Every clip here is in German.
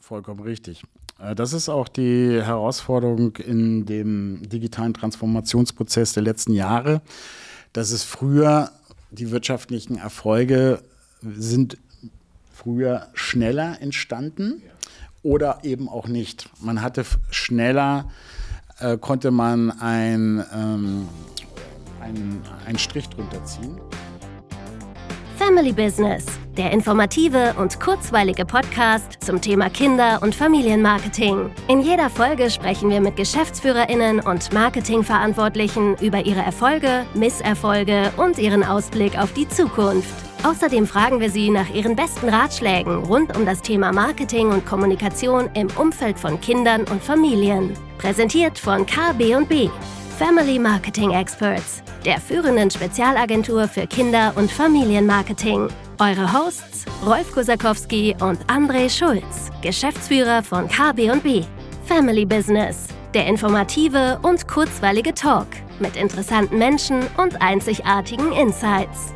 Vollkommen richtig. Äh, das ist auch die Herausforderung in dem digitalen Transformationsprozess der letzten Jahre, dass es früher die wirtschaftlichen Erfolge sind früher schneller entstanden oder eben auch nicht. Man hatte schneller, äh, konnte man ein, ähm, einen Strich drunter ziehen. Family Business, der informative und kurzweilige Podcast zum Thema Kinder- und Familienmarketing. In jeder Folge sprechen wir mit Geschäftsführerinnen und Marketingverantwortlichen über ihre Erfolge, Misserfolge und ihren Ausblick auf die Zukunft. Außerdem fragen wir sie nach ihren besten Ratschlägen rund um das Thema Marketing und Kommunikation im Umfeld von Kindern und Familien. Präsentiert von KB&B, Family Marketing Experts der führenden Spezialagentur für Kinder- und Familienmarketing. Eure Hosts Rolf Kosakowski und André Schulz, Geschäftsführer von KB&B. Family Business, der informative und kurzweilige Talk mit interessanten Menschen und einzigartigen Insights.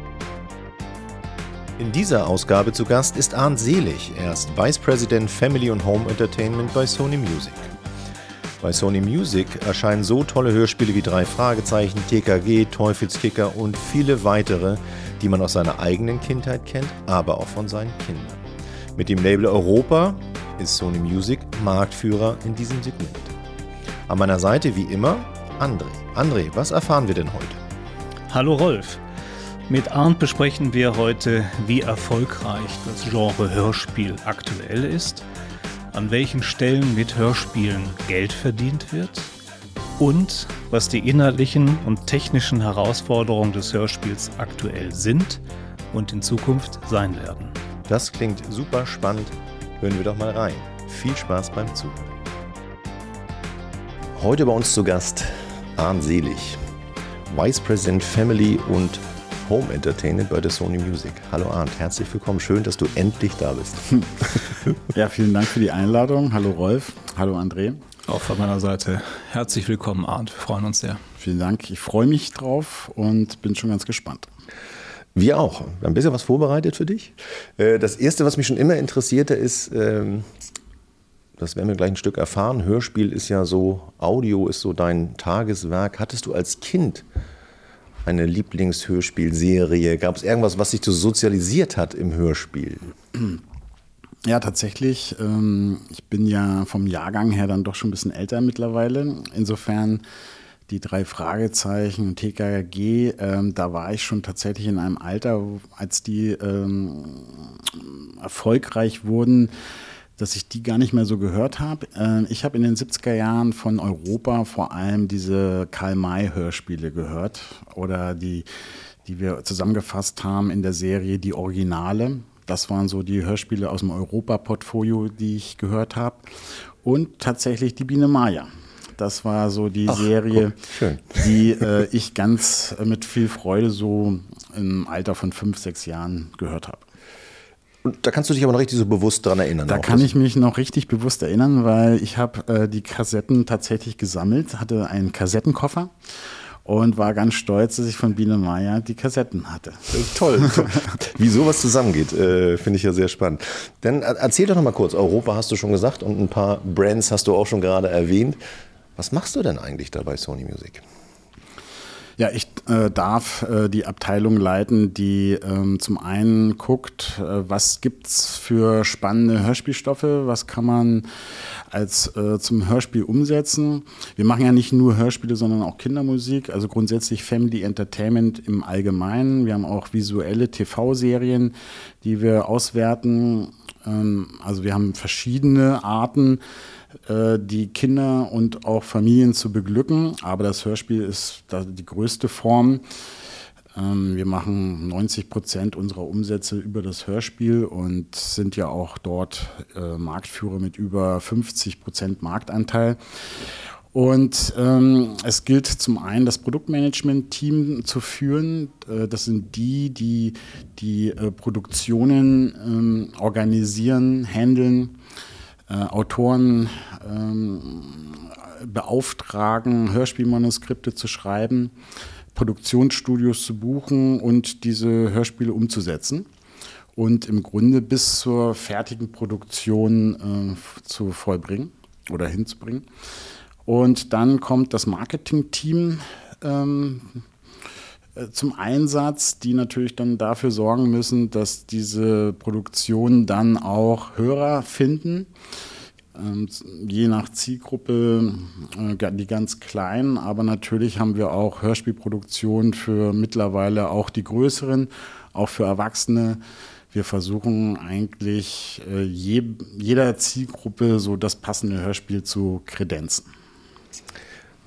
In dieser Ausgabe zu Gast ist Arndt Selig. Er ist Vice President Family und Home Entertainment bei Sony Music. Bei Sony Music erscheinen so tolle Hörspiele wie Drei Fragezeichen, TKG, Teufelskicker und viele weitere, die man aus seiner eigenen Kindheit kennt, aber auch von seinen Kindern. Mit dem Label Europa ist Sony Music Marktführer in diesem Segment. An meiner Seite wie immer André. André, was erfahren wir denn heute? Hallo Rolf. Mit Arndt besprechen wir heute, wie erfolgreich das Genre Hörspiel aktuell ist an welchen Stellen mit Hörspielen Geld verdient wird und was die inhaltlichen und technischen Herausforderungen des Hörspiels aktuell sind und in Zukunft sein werden. Das klingt super spannend. Hören wir doch mal rein. Viel Spaß beim Zuhören. Heute bei uns zu Gast Arndt Selig, Vice President Family und Home Entertainment bei der Sony Music. Hallo Arndt, herzlich willkommen. Schön, dass du endlich da bist. ja, vielen Dank für die Einladung. Hallo Rolf. Hallo André. Auch von meiner Seite herzlich willkommen, Arndt. Wir freuen uns sehr. Vielen Dank. Ich freue mich drauf und bin schon ganz gespannt. Wir auch. Wir haben ein bisschen was vorbereitet für dich. Äh, das Erste, was mich schon immer interessierte, ist, ähm, das werden wir gleich ein Stück erfahren, Hörspiel ist ja so, Audio ist so dein Tageswerk. Hattest du als Kind eine Lieblingshörspielserie? Gab es irgendwas, was dich so sozialisiert hat im Hörspiel? Ja, tatsächlich. Ähm, ich bin ja vom Jahrgang her dann doch schon ein bisschen älter mittlerweile. Insofern die drei Fragezeichen und TKG, ähm, da war ich schon tatsächlich in einem Alter, als die ähm, erfolgreich wurden, dass ich die gar nicht mehr so gehört habe. Äh, ich habe in den 70er Jahren von Europa vor allem diese Karl-May-Hörspiele gehört oder die, die wir zusammengefasst haben in der Serie Die Originale. Das waren so die Hörspiele aus dem Europa-Portfolio, die ich gehört habe. Und tatsächlich die Biene Maya. Das war so die Ach, Serie, die äh, ich ganz äh, mit viel Freude so im Alter von fünf, sechs Jahren gehört habe. Und da kannst du dich aber noch richtig so bewusst dran erinnern. Da kann ich mich noch richtig bewusst erinnern, weil ich habe äh, die Kassetten tatsächlich gesammelt, hatte einen Kassettenkoffer und war ganz stolz, dass ich von Biene Meier die Kassetten hatte. Toll, toll. Wie sowas zusammengeht, äh, finde ich ja sehr spannend. Dann erzähl doch noch mal kurz, Europa hast du schon gesagt und ein paar Brands hast du auch schon gerade erwähnt. Was machst du denn eigentlich da bei Sony Music? Ja, ich äh, darf äh, die Abteilung leiten, die ähm, zum einen guckt, äh, was gibt's für spannende Hörspielstoffe, was kann man als äh, zum Hörspiel umsetzen. Wir machen ja nicht nur Hörspiele, sondern auch Kindermusik, also grundsätzlich Family Entertainment im Allgemeinen. Wir haben auch visuelle TV-Serien, die wir auswerten. Ähm, also wir haben verschiedene Arten die Kinder und auch Familien zu beglücken. Aber das Hörspiel ist die größte Form. Ähm, wir machen 90 Prozent unserer Umsätze über das Hörspiel und sind ja auch dort äh, Marktführer mit über 50 Prozent Marktanteil. Und ähm, es gilt zum einen, das Produktmanagement-Team zu führen. Äh, das sind die, die die äh, Produktionen ähm, organisieren, handeln äh, Autoren ähm, beauftragen, Hörspielmanuskripte zu schreiben, Produktionsstudios zu buchen und diese Hörspiele umzusetzen. und im Grunde bis zur fertigen Produktion äh, zu vollbringen oder hinzubringen. Und dann kommt das Marketing-Team ähm, äh, zum Einsatz, die natürlich dann dafür sorgen müssen, dass diese Produktionen dann auch Hörer finden. Ähm, je nach Zielgruppe äh, die ganz kleinen, aber natürlich haben wir auch Hörspielproduktionen für mittlerweile auch die größeren, auch für Erwachsene. Wir versuchen eigentlich äh, jeder Zielgruppe so das passende Hörspiel zu kredenzen.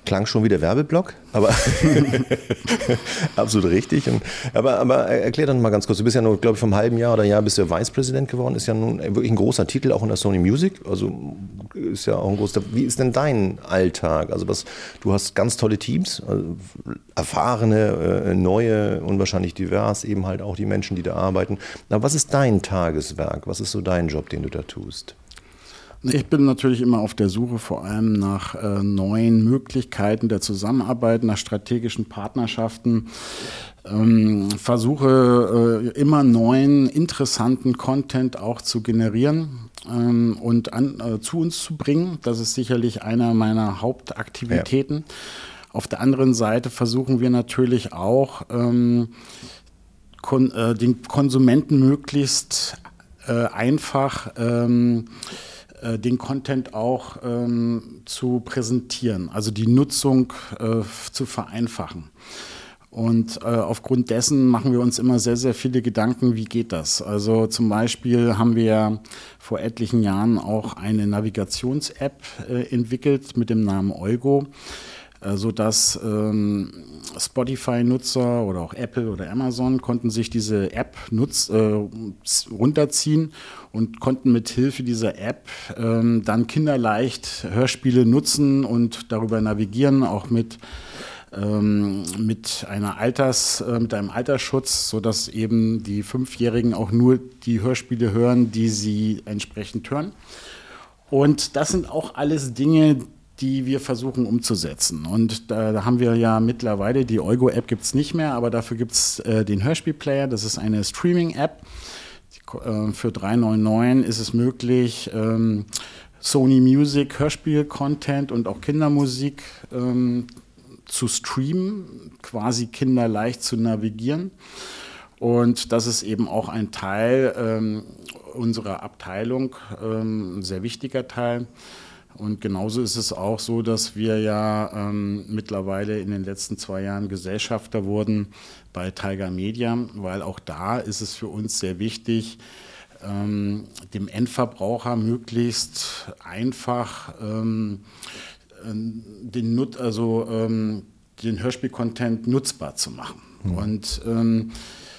Klang schon wie der Werbeblock, aber absolut richtig. Und, aber, aber erklär dann mal ganz kurz, du bist ja nur, glaube ich, vom halben Jahr oder Jahr bist du Vice President geworden, ist ja nun wirklich ein großer Titel auch in der Sony Music, also ist ja auch ein großer, wie ist denn dein Alltag? Also was, du hast ganz tolle Teams, also erfahrene, äh, neue, unwahrscheinlich divers, eben halt auch die Menschen, die da arbeiten. Aber was ist dein Tageswerk? Was ist so dein Job, den du da tust? Ich bin natürlich immer auf der Suche vor allem nach äh, neuen Möglichkeiten der Zusammenarbeit, nach strategischen Partnerschaften. Ähm, versuche äh, immer neuen, interessanten Content auch zu generieren ähm, und an, äh, zu uns zu bringen. Das ist sicherlich einer meiner Hauptaktivitäten. Ja. Auf der anderen Seite versuchen wir natürlich auch, ähm, kon äh, den Konsumenten möglichst äh, einfach ähm, äh, den Content auch ähm, zu präsentieren, also die Nutzung äh, zu vereinfachen. Und äh, aufgrund dessen machen wir uns immer sehr, sehr viele Gedanken, wie geht das? Also zum Beispiel haben wir vor etlichen Jahren auch eine Navigations-App äh, entwickelt mit dem Namen Eugo. Äh, sodass ähm, Spotify-Nutzer oder auch Apple oder Amazon konnten sich diese App nutz, äh, runterziehen und konnten mit Hilfe dieser App ähm, dann kinderleicht Hörspiele nutzen und darüber navigieren, auch mit ähm, mit einer Alters, äh, mit einem Altersschutz, sodass eben die Fünfjährigen auch nur die Hörspiele hören, die sie entsprechend hören. Und das sind auch alles Dinge, die wir versuchen umzusetzen. Und da, da haben wir ja mittlerweile, die Eugo-App gibt es nicht mehr, aber dafür gibt es äh, den Hörspielplayer. Das ist eine Streaming-App. Äh, für 3,99 ist es möglich, ähm, Sony Music Hörspiel-Content und auch Kindermusik ähm, zu streamen, quasi kinderleicht zu navigieren. Und das ist eben auch ein Teil ähm, unserer Abteilung, ähm, ein sehr wichtiger Teil. Und genauso ist es auch so, dass wir ja ähm, mittlerweile in den letzten zwei Jahren Gesellschafter wurden bei Tiger Media, weil auch da ist es für uns sehr wichtig, ähm, dem Endverbraucher möglichst einfach ähm, äh, den, Nut also, ähm, den Hörspiel-Content nutzbar zu machen. Mhm. Und ähm,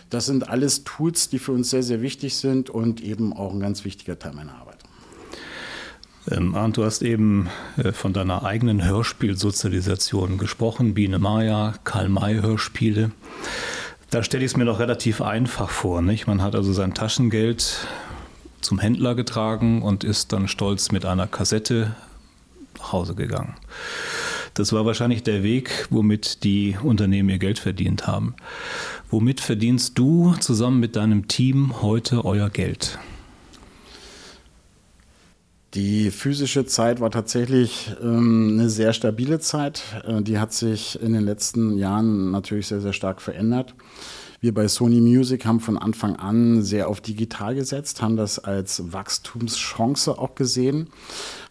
das sind alles Tools, die für uns sehr, sehr wichtig sind und eben auch ein ganz wichtiger Teil meiner Arbeit. Ähm, Arndt, du hast eben äh, von deiner eigenen Hörspielsozialisation gesprochen, Biene Maya, Karl-May-Hörspiele. Da stelle ich es mir doch relativ einfach vor. Nicht? Man hat also sein Taschengeld zum Händler getragen und ist dann stolz mit einer Kassette nach Hause gegangen. Das war wahrscheinlich der Weg, womit die Unternehmen ihr Geld verdient haben. Womit verdienst du zusammen mit deinem Team heute euer Geld? Die physische Zeit war tatsächlich ähm, eine sehr stabile Zeit. Äh, die hat sich in den letzten Jahren natürlich sehr, sehr stark verändert. Wir bei Sony Music haben von Anfang an sehr auf digital gesetzt, haben das als Wachstumschance auch gesehen,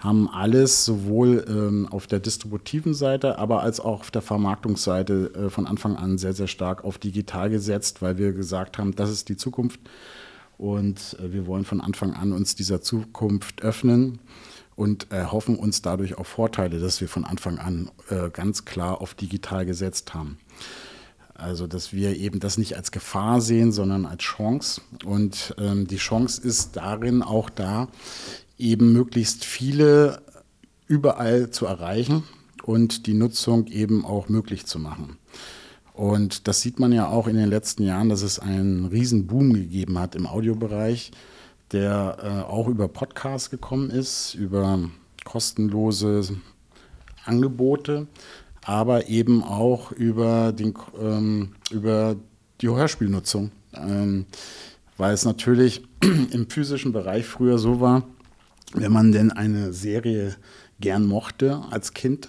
haben alles sowohl ähm, auf der distributiven Seite, aber als auch auf der Vermarktungsseite äh, von Anfang an sehr, sehr stark auf digital gesetzt, weil wir gesagt haben, das ist die Zukunft. Und äh, wir wollen von Anfang an uns dieser Zukunft öffnen und erhoffen uns dadurch auch Vorteile, dass wir von Anfang an äh, ganz klar auf digital gesetzt haben. Also, dass wir eben das nicht als Gefahr sehen, sondern als Chance. Und ähm, die Chance ist darin auch da, eben möglichst viele überall zu erreichen und die Nutzung eben auch möglich zu machen. Und das sieht man ja auch in den letzten Jahren, dass es einen riesen Boom gegeben hat im Audiobereich, der äh, auch über Podcasts gekommen ist, über kostenlose Angebote, aber eben auch über, den, ähm, über die Hörspielnutzung. Ähm, weil es natürlich im physischen Bereich früher so war, wenn man denn eine Serie gern mochte als Kind,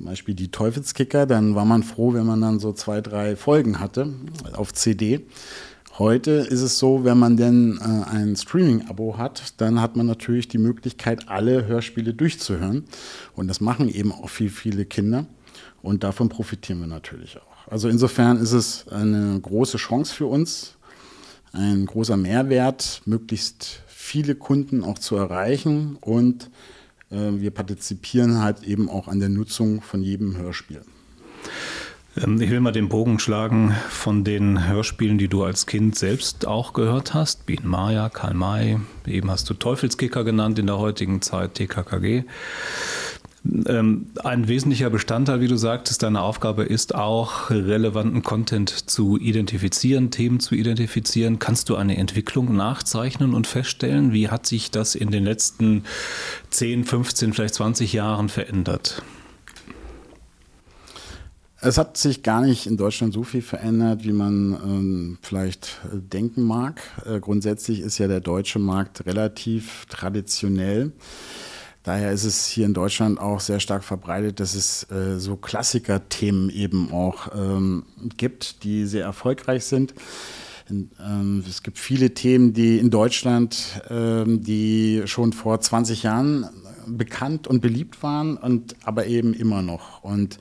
zum Beispiel die Teufelskicker, dann war man froh, wenn man dann so zwei, drei Folgen hatte auf CD. Heute ist es so, wenn man denn äh, ein Streaming-Abo hat, dann hat man natürlich die Möglichkeit, alle Hörspiele durchzuhören. Und das machen eben auch viel, viele Kinder. Und davon profitieren wir natürlich auch. Also insofern ist es eine große Chance für uns, ein großer Mehrwert, möglichst viele Kunden auch zu erreichen und wir partizipieren halt eben auch an der Nutzung von jedem Hörspiel. Ähm, ich will mal den Bogen schlagen von den Hörspielen, die du als Kind selbst auch gehört hast. Bien Maya, Karl May, eben hast du Teufelskicker genannt in der heutigen Zeit, TKKG. Ähm, ein wesentlicher Bestandteil, wie du sagtest, deiner Aufgabe ist auch, relevanten Content zu identifizieren, Themen zu identifizieren. Kannst du eine Entwicklung nachzeichnen und feststellen? Wie hat sich das in den letzten 10, 15, vielleicht 20 Jahren verändert? Es hat sich gar nicht in Deutschland so viel verändert, wie man ähm, vielleicht äh, denken mag. Äh, grundsätzlich ist ja der deutsche Markt relativ traditionell. Daher ist es hier in Deutschland auch sehr stark verbreitet, dass es äh, so Klassiker-Themen eben auch ähm, gibt, die sehr erfolgreich sind. In, ähm, es gibt viele Themen, die in Deutschland, ähm, die schon vor 20 Jahren bekannt und beliebt waren, und aber eben immer noch. Und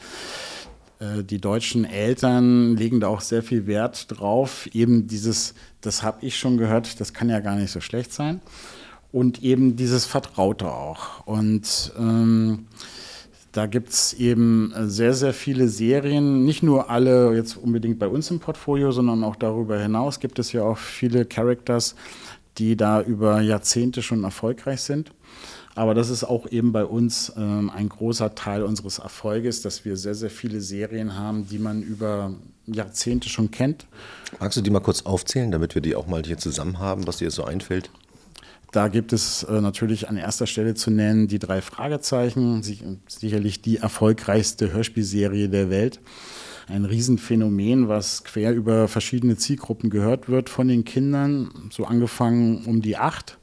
äh, die deutschen Eltern legen da auch sehr viel Wert drauf, eben dieses, das habe ich schon gehört, das kann ja gar nicht so schlecht sein und eben dieses Vertraute auch. Und ähm, da gibt es eben sehr, sehr viele Serien, nicht nur alle jetzt unbedingt bei uns im Portfolio, sondern auch darüber hinaus gibt es ja auch viele Characters, die da über Jahrzehnte schon erfolgreich sind. Aber das ist auch eben bei uns ähm, ein großer Teil unseres Erfolges, dass wir sehr, sehr viele Serien haben, die man über Jahrzehnte schon kennt. Magst du die mal kurz aufzählen, damit wir die auch mal hier zusammen haben, was dir so einfällt? Da gibt es äh, natürlich an erster Stelle zu nennen die drei Fragezeichen, sicherlich die erfolgreichste Hörspielserie der Welt. Ein Riesenphänomen, was quer über verschiedene Zielgruppen gehört wird von den Kindern, so angefangen um die acht,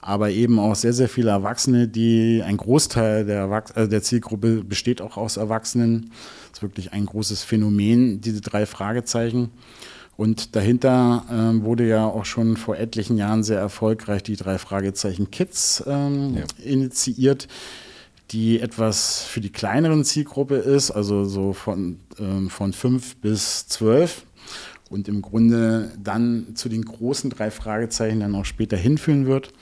aber eben auch sehr, sehr viele Erwachsene, die ein Großteil der, äh, der Zielgruppe besteht auch aus Erwachsenen. Das ist wirklich ein großes Phänomen, diese drei Fragezeichen. Und dahinter ähm, wurde ja auch schon vor etlichen Jahren sehr erfolgreich die drei Fragezeichen Kids ähm, ja. initiiert, die etwas für die kleineren Zielgruppe ist, also so von, ähm, von fünf bis zwölf und im Grunde dann zu den großen drei Fragezeichen dann auch später hinführen wird.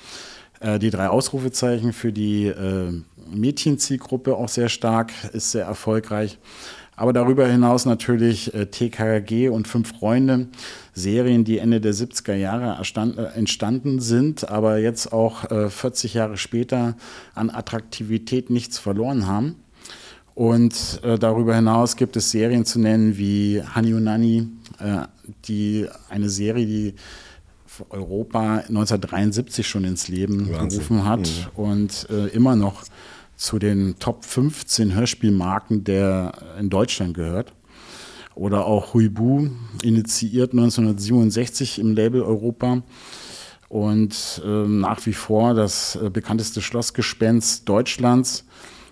Äh, die drei Ausrufezeichen für die äh, Mädchenzielgruppe auch sehr stark, ist sehr erfolgreich. Aber darüber hinaus natürlich äh, TKG und Fünf Freunde, Serien, die Ende der 70er Jahre äh, entstanden sind, aber jetzt auch äh, 40 Jahre später an Attraktivität nichts verloren haben. Und äh, darüber hinaus gibt es Serien zu nennen wie Hani Unani, äh, die eine Serie, die Europa 1973 schon ins Leben Wahnsinn. gerufen hat mhm. und äh, immer noch zu den Top 15 Hörspielmarken der in Deutschland gehört. Oder auch Huibu, initiiert 1967 im Label Europa und äh, nach wie vor das äh, bekannteste Schlossgespenst Deutschlands.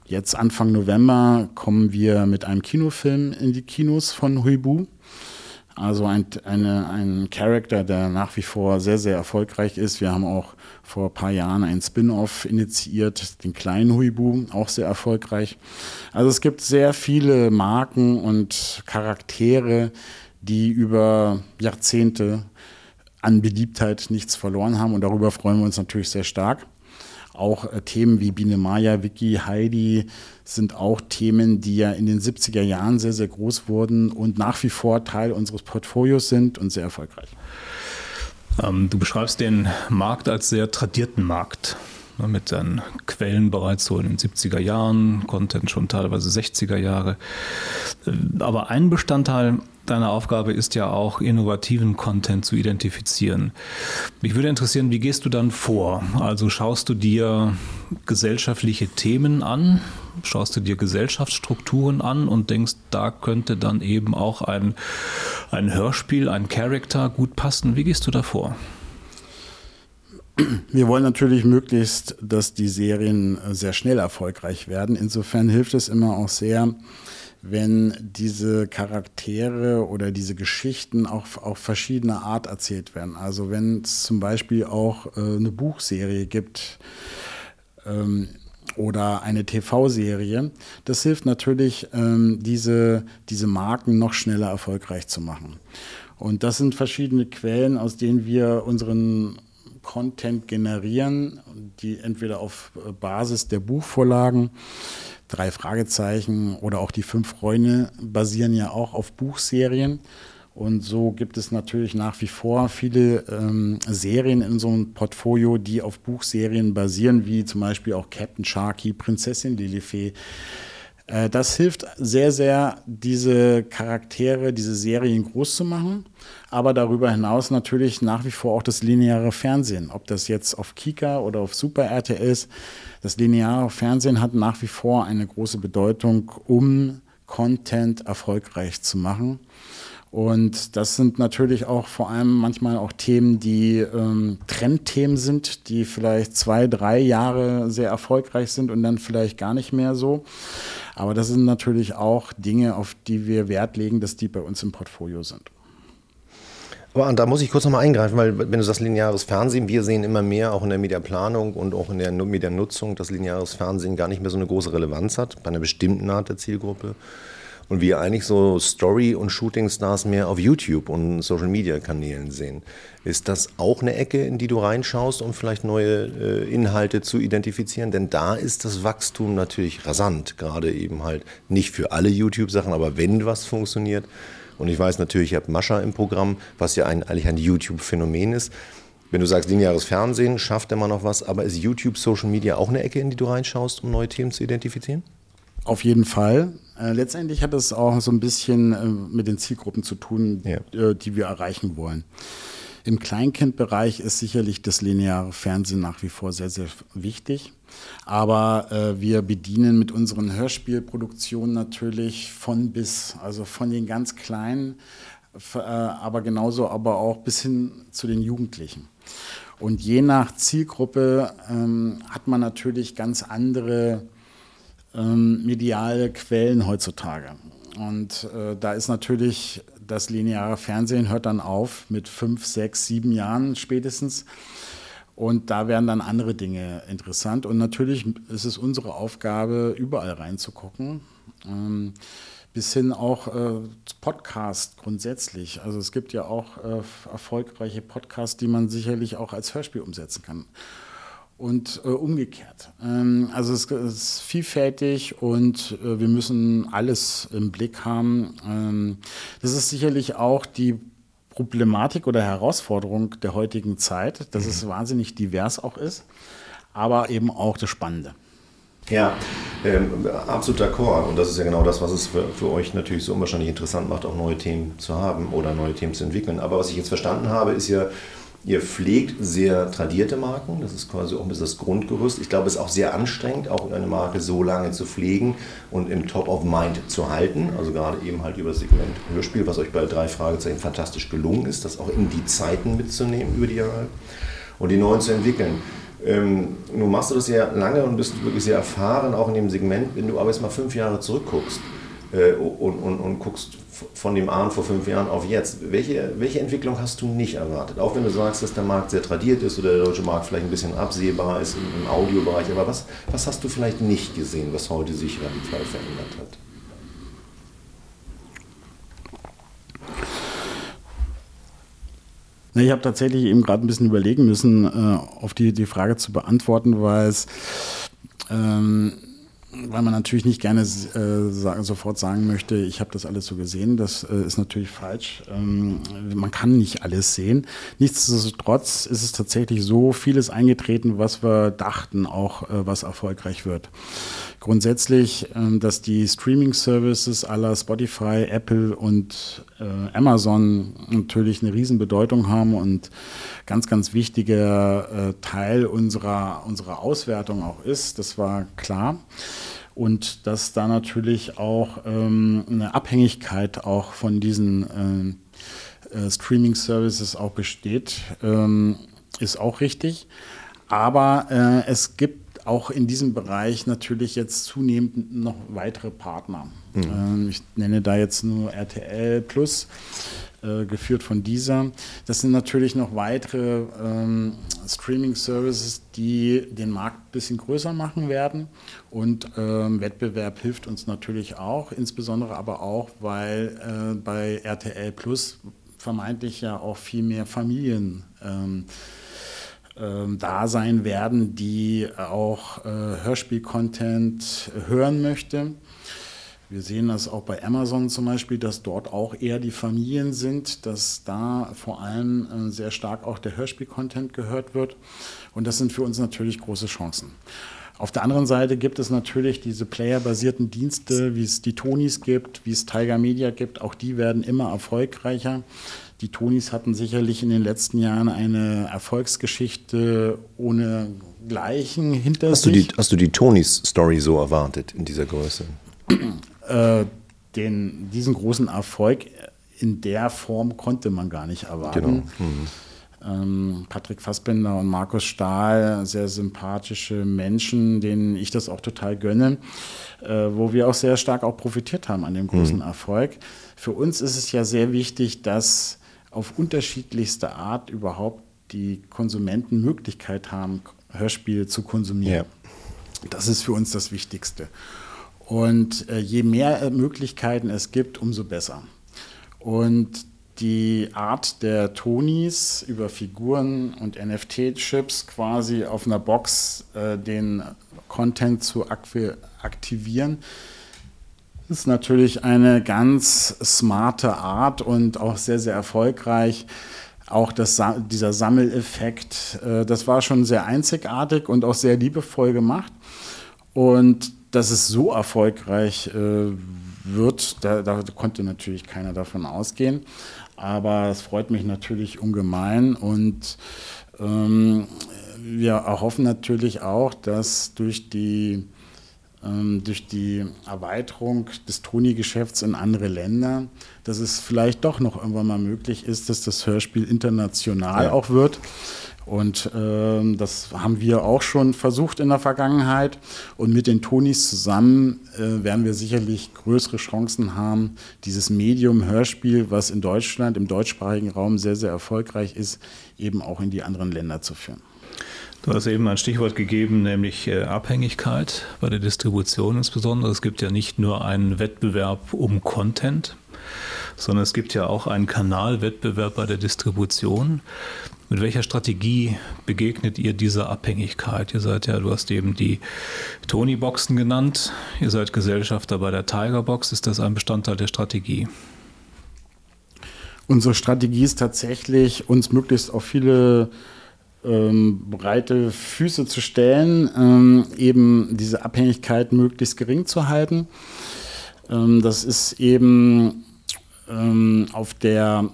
Jetzt Anfang November kommen wir mit einem Kinofilm in die Kinos von Huibu. Also ein, eine, ein Charakter, der nach wie vor sehr, sehr erfolgreich ist. Wir haben auch vor ein paar Jahren ein Spin-off initiiert, den kleinen Huibu, auch sehr erfolgreich. Also es gibt sehr viele Marken und Charaktere, die über Jahrzehnte an Beliebtheit nichts verloren haben und darüber freuen wir uns natürlich sehr stark. Auch äh, Themen wie Biene Maya, Vicky, Heidi sind auch Themen, die ja in den 70er Jahren sehr, sehr groß wurden und nach wie vor Teil unseres Portfolios sind und sehr erfolgreich. Ähm, du beschreibst den Markt als sehr tradierten Markt ne, mit seinen Quellen bereits so in den 70er Jahren, Content schon teilweise 60er Jahre. Äh, aber ein Bestandteil deine Aufgabe ist ja auch, innovativen Content zu identifizieren. Mich würde interessieren, wie gehst du dann vor? Also schaust du dir gesellschaftliche Themen an, schaust du dir Gesellschaftsstrukturen an und denkst, da könnte dann eben auch ein, ein Hörspiel, ein Charakter gut passen. Wie gehst du da vor? wir wollen natürlich möglichst, dass die Serien sehr schnell erfolgreich werden. Insofern hilft es immer auch sehr, wenn diese Charaktere oder diese Geschichten auch auf verschiedene Art erzählt werden. Also wenn es zum Beispiel auch äh, eine Buchserie gibt ähm, oder eine TV-Serie, das hilft natürlich, ähm, diese, diese Marken noch schneller erfolgreich zu machen. Und das sind verschiedene Quellen, aus denen wir unseren Content generieren, die entweder auf Basis der Buchvorlagen drei Fragezeichen oder auch die fünf Freunde basieren ja auch auf Buchserien. Und so gibt es natürlich nach wie vor viele ähm, Serien in so einem Portfolio, die auf Buchserien basieren, wie zum Beispiel auch Captain Sharky, Prinzessin Lilifee. Äh, das hilft sehr, sehr, diese Charaktere, diese Serien groß zu machen. Aber darüber hinaus natürlich nach wie vor auch das lineare Fernsehen. Ob das jetzt auf Kika oder auf Super RTL ist. Das lineare Fernsehen hat nach wie vor eine große Bedeutung, um Content erfolgreich zu machen. Und das sind natürlich auch vor allem manchmal auch Themen, die ähm, Trendthemen sind, die vielleicht zwei, drei Jahre sehr erfolgreich sind und dann vielleicht gar nicht mehr so. Aber das sind natürlich auch Dinge, auf die wir Wert legen, dass die bei uns im Portfolio sind. Aber da muss ich kurz nochmal eingreifen, weil wenn du sagst lineares Fernsehen, wir sehen immer mehr auch in der Mediaplanung und auch in der Medianutzung, dass lineares Fernsehen gar nicht mehr so eine große Relevanz hat bei einer bestimmten Art der Zielgruppe. Und wir eigentlich so Story- und Shooting-Stars mehr auf YouTube und Social-Media-Kanälen sehen. Ist das auch eine Ecke, in die du reinschaust, um vielleicht neue äh, Inhalte zu identifizieren? Denn da ist das Wachstum natürlich rasant, gerade eben halt nicht für alle YouTube-Sachen, aber wenn was funktioniert, und ich weiß natürlich, ich habe Mascha im Programm, was ja ein, eigentlich ein YouTube-Phänomen ist. Wenn du sagst, lineares Fernsehen schafft immer noch was, aber ist YouTube, Social Media auch eine Ecke, in die du reinschaust, um neue Themen zu identifizieren? Auf jeden Fall. Äh, letztendlich hat es auch so ein bisschen äh, mit den Zielgruppen zu tun, ja. äh, die wir erreichen wollen. Im Kleinkindbereich ist sicherlich das lineare Fernsehen nach wie vor sehr, sehr wichtig. Aber äh, wir bedienen mit unseren Hörspielproduktionen natürlich von bis, also von den ganz Kleinen, äh, aber genauso aber auch bis hin zu den Jugendlichen. Und je nach Zielgruppe ähm, hat man natürlich ganz andere ähm, mediale Quellen heutzutage. Und äh, da ist natürlich das lineare Fernsehen hört dann auf mit fünf, sechs, sieben Jahren spätestens. Und da werden dann andere Dinge interessant. Und natürlich ist es unsere Aufgabe, überall reinzugucken. Ähm, bis hin auch äh, Podcast grundsätzlich. Also es gibt ja auch äh, erfolgreiche Podcasts, die man sicherlich auch als Hörspiel umsetzen kann. Und äh, umgekehrt. Ähm, also es, es, ist vielfältig und äh, wir müssen alles im Blick haben. Ähm, das ist sicherlich auch die Problematik oder Herausforderung der heutigen Zeit, dass mhm. es wahnsinnig divers auch ist, aber eben auch das Spannende. Ja, ähm, absolut d'accord. Und das ist ja genau das, was es für, für, euch natürlich so unwahrscheinlich interessant macht, auch neue Themen zu haben oder neue Themen zu entwickeln. Aber was ich jetzt verstanden habe, ist ja, Ihr pflegt sehr tradierte Marken, das ist quasi auch ein bisschen das Grundgerüst. Ich glaube, es ist auch sehr anstrengend, auch eine Marke so lange zu pflegen und im Top of Mind zu halten. Also gerade eben halt über das Segment Hörspiel, was euch bei drei Fragezeichen fantastisch gelungen ist, das auch in die Zeiten mitzunehmen über die Jahre und die neuen zu entwickeln. Ähm, nun machst du das ja lange und bist wirklich sehr erfahren, auch in dem Segment. Wenn du aber jetzt mal fünf Jahre zurückguckst, äh, und, und, und guckst von dem Ahn vor fünf Jahren auf jetzt. Welche, welche Entwicklung hast du nicht erwartet? Auch wenn du sagst, dass der Markt sehr tradiert ist oder der deutsche Markt vielleicht ein bisschen absehbar ist im, im Audiobereich, aber was, was hast du vielleicht nicht gesehen, was heute sich radikal verändert hat? Ich habe tatsächlich eben gerade ein bisschen überlegen müssen, äh, auf die, die Frage zu beantworten, weil es ähm, weil man natürlich nicht gerne äh, sofort sagen möchte, ich habe das alles so gesehen. Das äh, ist natürlich falsch. Ähm, man kann nicht alles sehen. Nichtsdestotrotz ist es tatsächlich so vieles eingetreten, was wir dachten, auch äh, was erfolgreich wird. Grundsätzlich, ähm, dass die Streaming-Services aller Spotify, Apple und äh, Amazon natürlich eine Riesenbedeutung haben und ganz, ganz wichtiger äh, Teil unserer, unserer Auswertung auch ist. Das war klar. Und dass da natürlich auch ähm, eine Abhängigkeit auch von diesen äh, Streaming-Services auch besteht. Ähm, ist auch richtig. Aber äh, es gibt auch in diesem Bereich natürlich jetzt zunehmend noch weitere Partner. Mhm. Ähm, ich nenne da jetzt nur RTL Plus, äh, geführt von dieser. Das sind natürlich noch weitere ähm, Streaming-Services, die den Markt ein bisschen größer machen werden. Und ähm, Wettbewerb hilft uns natürlich auch, insbesondere aber auch, weil äh, bei RTL Plus vermeintlich ja auch viel mehr Familien ähm, ähm, da sein werden, die auch äh, Hörspiel-Content hören möchte. Wir sehen das auch bei Amazon zum Beispiel, dass dort auch eher die Familien sind, dass da vor allem äh, sehr stark auch der Hörspiel-Content gehört wird. Und das sind für uns natürlich große Chancen. Auf der anderen Seite gibt es natürlich diese playerbasierten Dienste, wie es die Tonis gibt, wie es Tiger Media gibt. Auch die werden immer erfolgreicher. Die Tonis hatten sicherlich in den letzten Jahren eine Erfolgsgeschichte ohne Gleichen hinter hast sich. Du die, hast du die Tonis-Story so erwartet in dieser Größe? Äh, den, diesen großen Erfolg in der Form konnte man gar nicht erwarten. Genau. Mhm. Ähm, Patrick Fassbender und Markus Stahl, sehr sympathische Menschen, denen ich das auch total gönne, äh, wo wir auch sehr stark auch profitiert haben an dem großen mhm. Erfolg. Für uns ist es ja sehr wichtig, dass auf unterschiedlichste Art überhaupt die Konsumenten Möglichkeit haben, Hörspiele zu konsumieren. Ja. Das ist für uns das Wichtigste. Und äh, je mehr äh, Möglichkeiten es gibt, umso besser. Und die Art der Tonis über Figuren und NFT-Chips quasi auf einer Box äh, den Content zu aktivieren, ist natürlich eine ganz smarte Art und auch sehr, sehr erfolgreich. Auch das, dieser Sammeleffekt, äh, das war schon sehr einzigartig und auch sehr liebevoll gemacht. Und dass es so erfolgreich äh, wird, da, da, konnte natürlich keiner davon ausgehen. Aber es freut mich natürlich ungemein und ähm, wir erhoffen natürlich auch, dass durch die durch die Erweiterung des Toni-Geschäfts in andere Länder, dass es vielleicht doch noch irgendwann mal möglich ist, dass das Hörspiel international ja. auch wird. Und äh, das haben wir auch schon versucht in der Vergangenheit. Und mit den Tonis zusammen äh, werden wir sicherlich größere Chancen haben, dieses Medium Hörspiel, was in Deutschland, im deutschsprachigen Raum sehr, sehr erfolgreich ist, eben auch in die anderen Länder zu führen. Du hast eben ein Stichwort gegeben, nämlich äh, Abhängigkeit bei der Distribution insbesondere. Es gibt ja nicht nur einen Wettbewerb um Content, sondern es gibt ja auch einen Kanalwettbewerb bei der Distribution. Mit welcher Strategie begegnet ihr dieser Abhängigkeit? Ihr seid ja, du hast eben die Tony-Boxen genannt, ihr seid Gesellschafter bei der Tiger-Box. Ist das ein Bestandteil der Strategie? Unsere Strategie ist tatsächlich, uns möglichst auf viele ähm, breite Füße zu stellen, ähm, eben diese Abhängigkeit möglichst gering zu halten. Ähm, das ist eben ähm, auf der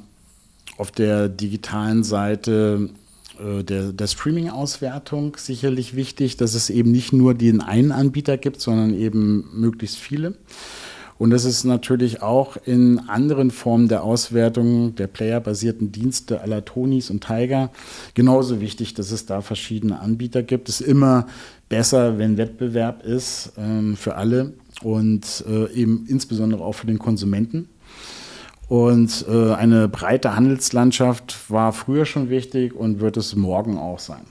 auf der digitalen Seite äh, der, der Streaming-Auswertung sicherlich wichtig, dass es eben nicht nur den einen Anbieter gibt, sondern eben möglichst viele. Und das ist natürlich auch in anderen Formen der Auswertung der playerbasierten Dienste aller Tonis und Tiger genauso wichtig, dass es da verschiedene Anbieter gibt. Es ist immer besser, wenn Wettbewerb ist ähm, für alle und äh, eben insbesondere auch für den Konsumenten. Und äh, eine breite Handelslandschaft war früher schon wichtig und wird es morgen auch sein.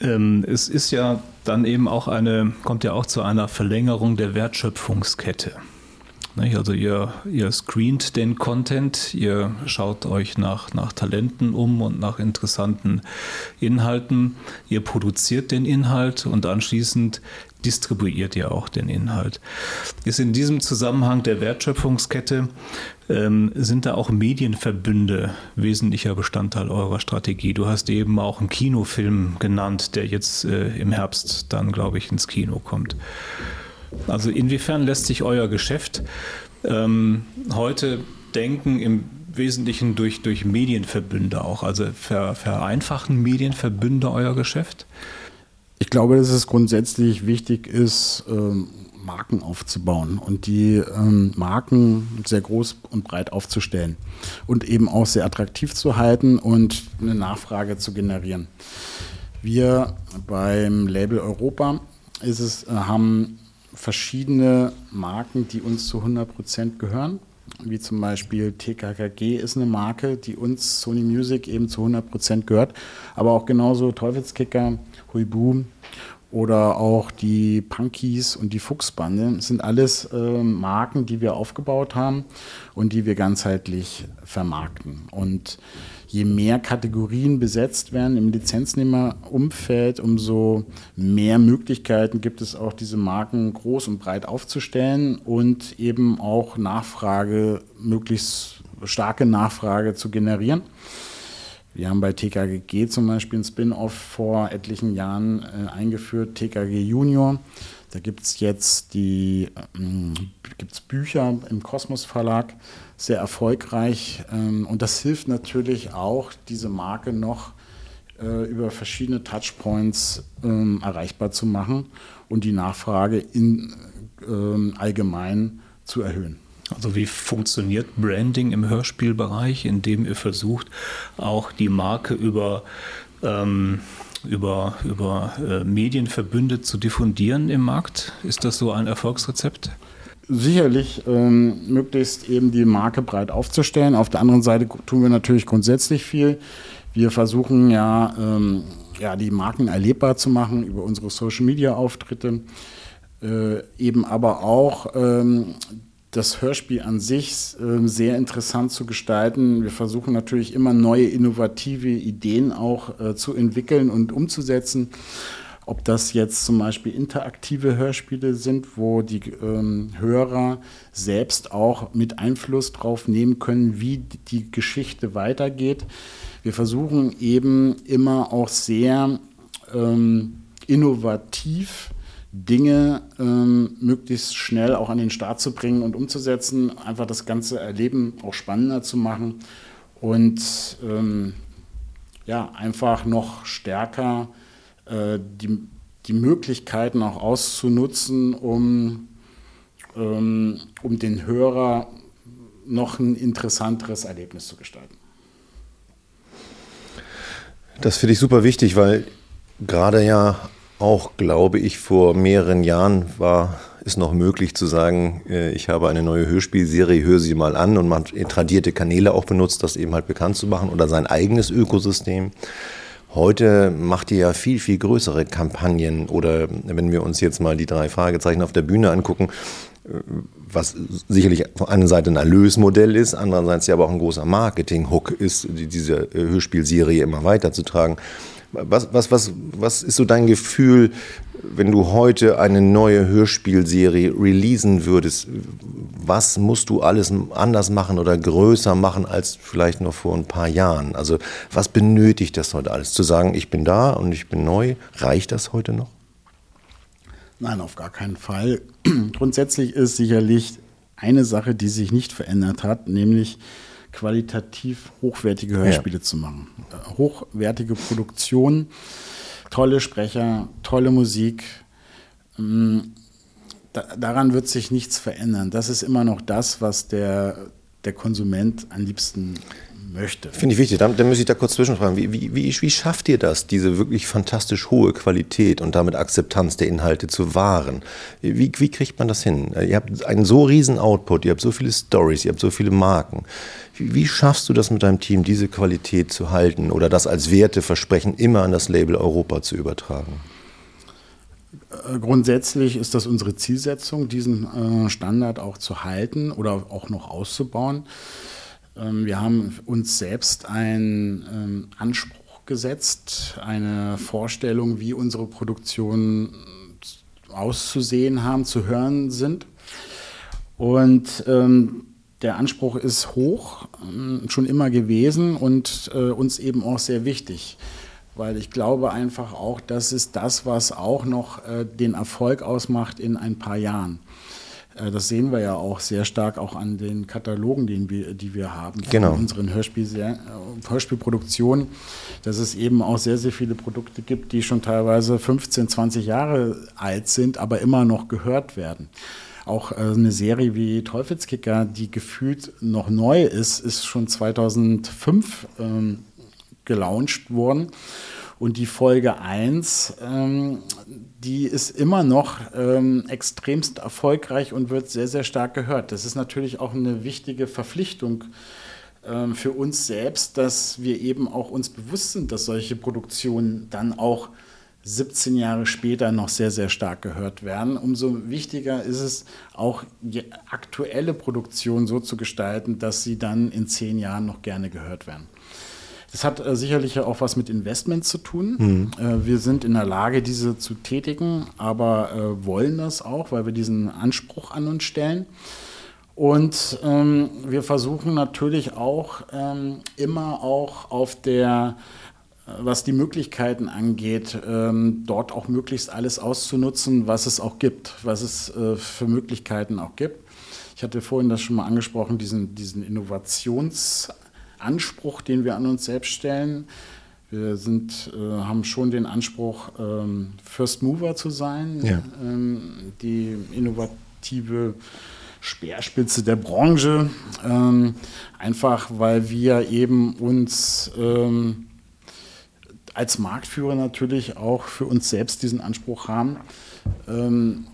Ähm, es ist ja dann eben auch eine, kommt ja auch zu einer Verlängerung der Wertschöpfungskette. Also ihr, ihr screent den Content, ihr schaut euch nach, nach Talenten um und nach interessanten Inhalten, ihr produziert den Inhalt und anschließend distribuiert ihr auch den Inhalt. Ist in diesem Zusammenhang der Wertschöpfungskette, ähm, sind da auch Medienverbünde wesentlicher Bestandteil eurer Strategie? Du hast eben auch einen Kinofilm genannt, der jetzt äh, im Herbst dann, glaube ich, ins Kino kommt. Also inwiefern lässt sich euer Geschäft ähm, heute denken im Wesentlichen durch, durch Medienverbünde auch? Also ver, vereinfachen Medienverbünde euer Geschäft? Ich glaube, dass es grundsätzlich wichtig ist, ähm, Marken aufzubauen und die ähm, Marken sehr groß und breit aufzustellen und eben auch sehr attraktiv zu halten und eine Nachfrage zu generieren. Wir beim Label Europa ist es, äh, haben verschiedene Marken, die uns zu 100 Prozent gehören. Wie zum Beispiel TKKG ist eine Marke, die uns Sony Music eben zu 100 Prozent gehört. Aber auch genauso Teufelskicker, Huibu oder auch die Punkies und die Fuchsbande. Sind alles äh, Marken, die wir aufgebaut haben und die wir ganzheitlich vermarkten. Und je mehr Kategorien besetzt werden im Lizenznehmerumfeld, umso mehr Möglichkeiten gibt es auch, diese Marken groß und breit aufzustellen und eben auch Nachfrage, möglichst starke Nachfrage zu generieren. Wir haben bei TKG zum Beispiel ein Spin-off vor etlichen Jahren äh, eingeführt, TKG Junior. Da gibt es jetzt die ähm, gibt's Bücher im Kosmos Verlag, sehr erfolgreich. Ähm, und das hilft natürlich auch, diese Marke noch äh, über verschiedene Touchpoints ähm, erreichbar zu machen und die Nachfrage in, ähm, allgemein zu erhöhen. Also wie funktioniert Branding im Hörspielbereich, indem ihr versucht, auch die Marke über, ähm, über, über äh, Medienverbünde zu diffundieren im Markt? Ist das so ein Erfolgsrezept? Sicherlich ähm, möglichst eben die Marke breit aufzustellen. Auf der anderen Seite tun wir natürlich grundsätzlich viel. Wir versuchen ja, ähm, ja die Marken erlebbar zu machen über unsere Social-Media-Auftritte. Äh, eben aber auch ähm, das Hörspiel an sich äh, sehr interessant zu gestalten. Wir versuchen natürlich immer neue innovative Ideen auch äh, zu entwickeln und umzusetzen. Ob das jetzt zum Beispiel interaktive Hörspiele sind, wo die ähm, Hörer selbst auch mit Einfluss drauf nehmen können, wie die Geschichte weitergeht. Wir versuchen eben immer auch sehr ähm, innovativ Dinge ähm, möglichst schnell auch an den Start zu bringen und umzusetzen, einfach das ganze Erleben auch spannender zu machen und ähm, ja, einfach noch stärker äh, die, die Möglichkeiten auch auszunutzen, um, ähm, um den Hörer noch ein interessanteres Erlebnis zu gestalten. Das finde ich super wichtig, weil gerade ja auch, glaube ich, vor mehreren Jahren war es noch möglich zu sagen, äh, ich habe eine neue Hörspielserie, höre sie mal an und man tradierte Kanäle auch benutzt, das eben halt bekannt zu machen oder sein eigenes Ökosystem. Heute macht ihr ja viel, viel größere Kampagnen oder wenn wir uns jetzt mal die drei Fragezeichen auf der Bühne angucken, äh, was sicherlich von einer Seite ein Erlösmodell ist, andererseits ja aber auch ein großer Marketing-Hook ist, diese äh, Hörspielserie immer weiterzutragen. Was, was, was, was ist so dein Gefühl, wenn du heute eine neue Hörspielserie releasen würdest? Was musst du alles anders machen oder größer machen als vielleicht noch vor ein paar Jahren? Also was benötigt das heute alles? Zu sagen, ich bin da und ich bin neu, reicht das heute noch? Nein, auf gar keinen Fall. Grundsätzlich ist sicherlich eine Sache, die sich nicht verändert hat, nämlich qualitativ hochwertige Hörspiele ja. zu machen. Hochwertige Produktion, tolle Sprecher, tolle Musik. Mm, daran wird sich nichts verändern. Das ist immer noch das, was der, der Konsument am liebsten möchte. Finde ich wichtig. Dann, dann muss ich da kurz zwischenfragen. Wie, wie, wie, wie schafft ihr das, diese wirklich fantastisch hohe Qualität und damit Akzeptanz der Inhalte zu wahren? Wie, wie kriegt man das hin? Ihr habt einen so riesen Output, ihr habt so viele Stories, ihr habt so viele Marken. Wie, schaffst du das mit deinem Team, diese Qualität zu halten oder das als Werteversprechen immer an das Label Europa zu übertragen? Äh, grundsätzlich ist das unsere Zielsetzung, diesen äh, Standard auch zu halten oder auch noch auszubauen. Ähm, wir haben uns selbst einen ähm, Anspruch gesetzt, eine Vorstellung, wie unsere Produktionen auszusehen haben, zu hören sind. Und ähm, der Anspruch ist hoch, schon immer gewesen und äh, uns eben auch sehr wichtig. Weil ich glaube einfach auch, das ist das, was auch noch äh, den Erfolg ausmacht in ein paar Jahren. Äh, das sehen wir ja auch sehr stark auch an den Katalogen, den wir, die wir haben genau. unseren Hörspiel Hörspielproduktionen, dass es eben auch sehr, sehr viele Produkte gibt, die schon teilweise 15, 20 Jahre alt sind, aber immer noch gehört werden. Auch äh, eine Serie wie Teufelskicker, die gefühlt noch neu ist, ist schon 2005 ähm, gelauncht worden. Und die Folge 1, ähm, die ist immer noch ähm, extremst erfolgreich und wird sehr, sehr stark gehört. Das ist natürlich auch eine wichtige Verpflichtung ähm, für uns selbst, dass wir eben auch uns bewusst sind, dass solche Produktionen dann auch 17 Jahre später noch sehr, sehr stark gehört werden. Umso wichtiger ist es, auch die aktuelle Produktion so zu gestalten, dass sie dann in zehn Jahren noch gerne gehört werden. Das hat äh, sicherlich auch was mit Investments zu tun. Mhm. Äh, wir sind in der Lage, diese zu tätigen, aber äh, wollen das auch, weil wir diesen Anspruch an uns stellen. Und ähm, wir versuchen natürlich auch ähm, immer auch auf der was die Möglichkeiten angeht, ähm, dort auch möglichst alles auszunutzen, was es auch gibt, was es äh, für Möglichkeiten auch gibt. Ich hatte vorhin das schon mal angesprochen, diesen, diesen Innovations- Anspruch, den wir an uns selbst stellen. Wir sind, äh, haben schon den Anspruch, ähm, First Mover zu sein, ja. ähm, die innovative Speerspitze der Branche, ähm, einfach weil wir eben uns ähm, als Marktführer natürlich auch für uns selbst diesen Anspruch haben, ähm,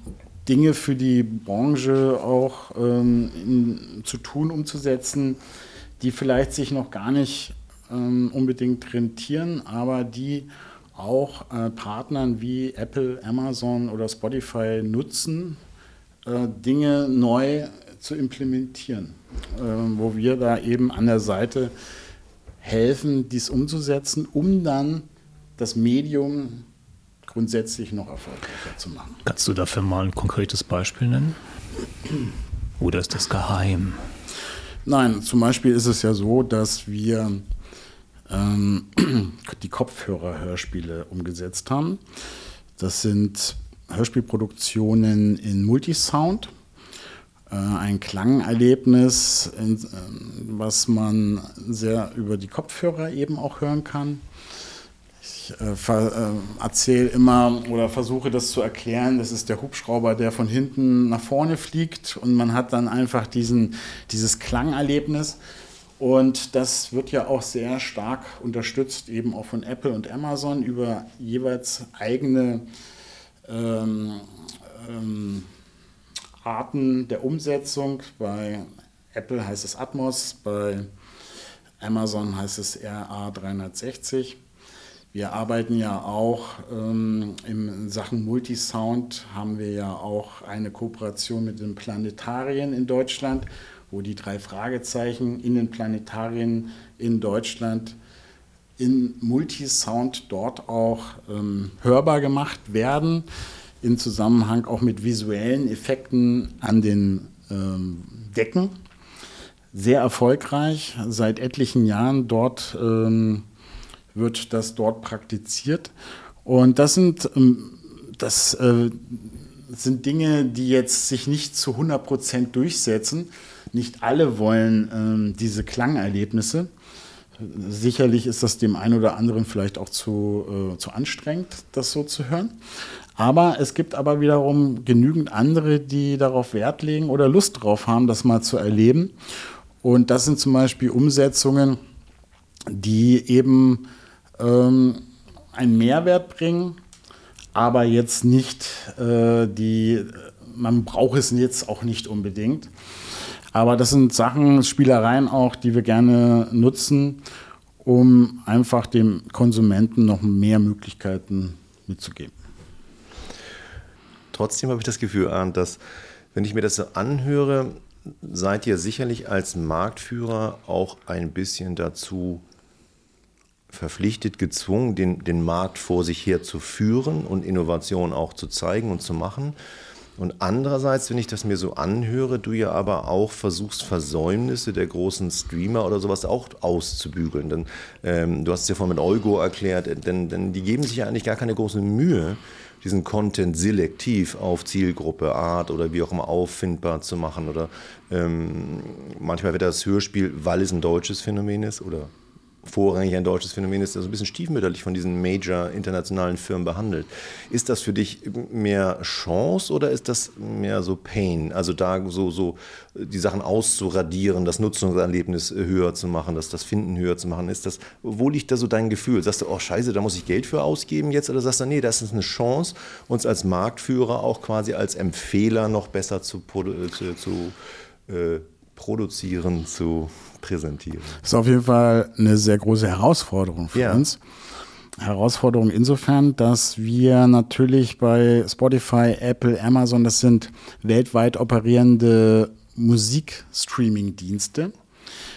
Dinge für die Branche auch ähm, in, zu tun, umzusetzen, die vielleicht sich noch gar nicht ähm, unbedingt rentieren, aber die auch äh, Partnern wie Apple, Amazon oder Spotify nutzen, äh, Dinge neu zu implementieren, äh, wo wir da eben an der Seite helfen, dies umzusetzen, um dann das Medium grundsätzlich noch erfolgreicher zu machen. Kannst du dafür mal ein konkretes Beispiel nennen? Oder ist das geheim? Nein, zum Beispiel ist es ja so, dass wir ähm, die Kopfhörer-Hörspiele umgesetzt haben. Das sind Hörspielproduktionen in Multisound. Äh, ein Klangerlebnis, in, äh, was man sehr über die Kopfhörer eben auch hören kann. Ich äh, äh, erzähle immer oder versuche das zu erklären. Das ist der Hubschrauber, der von hinten nach vorne fliegt und man hat dann einfach diesen, dieses Klangerlebnis. Und das wird ja auch sehr stark unterstützt, eben auch von Apple und Amazon über jeweils eigene ähm, ähm, Arten der Umsetzung. Bei Apple heißt es Atmos, bei Amazon heißt es RA360. Wir arbeiten ja auch ähm, in Sachen Multisound, haben wir ja auch eine Kooperation mit den Planetarien in Deutschland, wo die drei Fragezeichen in den Planetarien in Deutschland in Multisound dort auch ähm, hörbar gemacht werden, in Zusammenhang auch mit visuellen Effekten an den ähm, Decken. Sehr erfolgreich, seit etlichen Jahren dort ähm, wird das dort praktiziert. Und das sind, ähm, das, äh, sind Dinge, die jetzt sich nicht zu 100 Prozent durchsetzen. Nicht alle wollen ähm, diese Klangerlebnisse. Sicherlich ist das dem einen oder anderen vielleicht auch zu, äh, zu anstrengend, das so zu hören. Aber es gibt aber wiederum genügend andere, die darauf Wert legen oder Lust drauf haben, das mal zu erleben. Und das sind zum Beispiel Umsetzungen, die eben ähm, einen Mehrwert bringen, aber jetzt nicht äh, die, man braucht es jetzt auch nicht unbedingt. Aber das sind Sachen, Spielereien auch, die wir gerne nutzen, um einfach dem Konsumenten noch mehr Möglichkeiten mitzugeben. Trotzdem habe ich das Gefühl, Arndt, dass wenn ich mir das so anhöre, seid ihr sicherlich als Marktführer auch ein bisschen dazu verpflichtet, gezwungen, den, den Markt vor sich her zu führen und Innovationen auch zu zeigen und zu machen. Und andererseits, wenn ich das mir so anhöre, du ja aber auch versuchst, Versäumnisse der großen Streamer oder sowas auch auszubügeln. Denn ähm, du hast es ja vorhin mit Eugo erklärt, denn, denn die geben sich ja eigentlich gar keine große Mühe, diesen Content selektiv auf Zielgruppe, Art oder wie auch immer auffindbar zu machen. Oder ähm, manchmal wird das Hörspiel, weil es ein deutsches Phänomen ist oder vorrangig ein deutsches Phänomen ist, das ein bisschen stiefmütterlich von diesen major internationalen Firmen behandelt. Ist das für dich mehr Chance oder ist das mehr so Pain? Also da so, so die Sachen auszuradieren, das Nutzungserlebnis höher zu machen, das, das Finden höher zu machen. Ist das, wo liegt da so dein Gefühl? Sagst du, oh scheiße, da muss ich Geld für ausgeben jetzt? Oder sagst du, nee, das ist eine Chance, uns als Marktführer auch quasi als Empfehler noch besser zu, zu, zu äh, produzieren, zu präsentieren. Das ist auf jeden Fall eine sehr große Herausforderung für ja. uns. Herausforderung insofern, dass wir natürlich bei Spotify, Apple, Amazon, das sind weltweit operierende Musikstreaming-Dienste,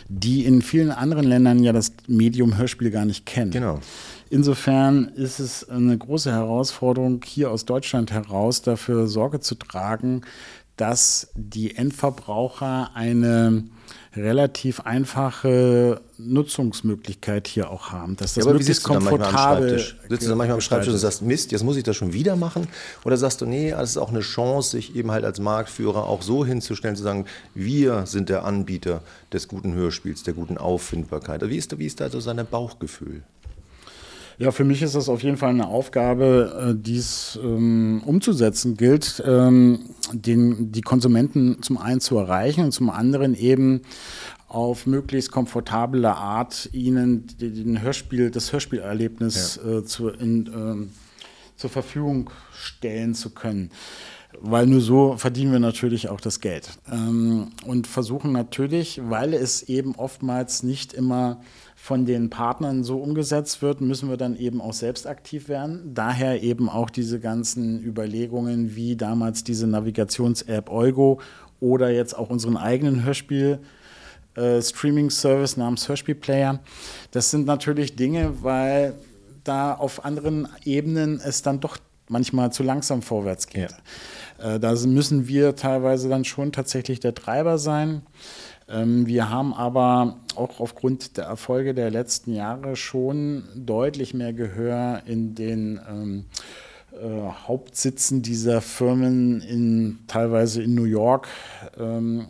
die in vielen anderen Ländern ja das Medium Hörspiel gar nicht kennen. Genau. Insofern ist es eine große Herausforderung, hier aus Deutschland heraus dafür Sorge zu tragen, dass die Endverbraucher eine relativ einfache Nutzungsmöglichkeit hier auch haben. Dass das ja, aber möglichst komfortabel Sitzt du dann manchmal am Schreibtisch und sagst, Mist, jetzt muss ich das schon wieder machen? Oder sagst du, nee, das ist auch eine Chance, sich eben halt als Marktführer auch so hinzustellen, zu sagen, wir sind der Anbieter des guten Hörspiels, der guten Auffindbarkeit. Wie ist, wie ist da so sein Bauchgefühl? Ja, für mich ist das auf jeden Fall eine Aufgabe, äh, die es ähm, umzusetzen gilt, ähm, den, die Konsumenten zum einen zu erreichen und zum anderen eben auf möglichst komfortable Art ihnen den Hörspiel, das Hörspielerlebnis ja. äh, zu, in, äh, zur Verfügung stellen zu können. Weil nur so verdienen wir natürlich auch das Geld. Ähm, und versuchen natürlich, weil es eben oftmals nicht immer von den Partnern so umgesetzt wird, müssen wir dann eben auch selbst aktiv werden. Daher eben auch diese ganzen Überlegungen, wie damals diese Navigations-App Eugo oder jetzt auch unseren eigenen Hörspiel. Äh, Streaming-Service namens Hörspielplayer. Das sind natürlich Dinge, weil da auf anderen Ebenen es dann doch manchmal zu langsam vorwärts geht. Ja. Äh, da müssen wir teilweise dann schon tatsächlich der Treiber sein. Ähm, wir haben aber auch aufgrund der Erfolge der letzten Jahre schon deutlich mehr Gehör in den ähm, äh, Hauptsitzen dieser Firmen, in, teilweise in New York. Ähm,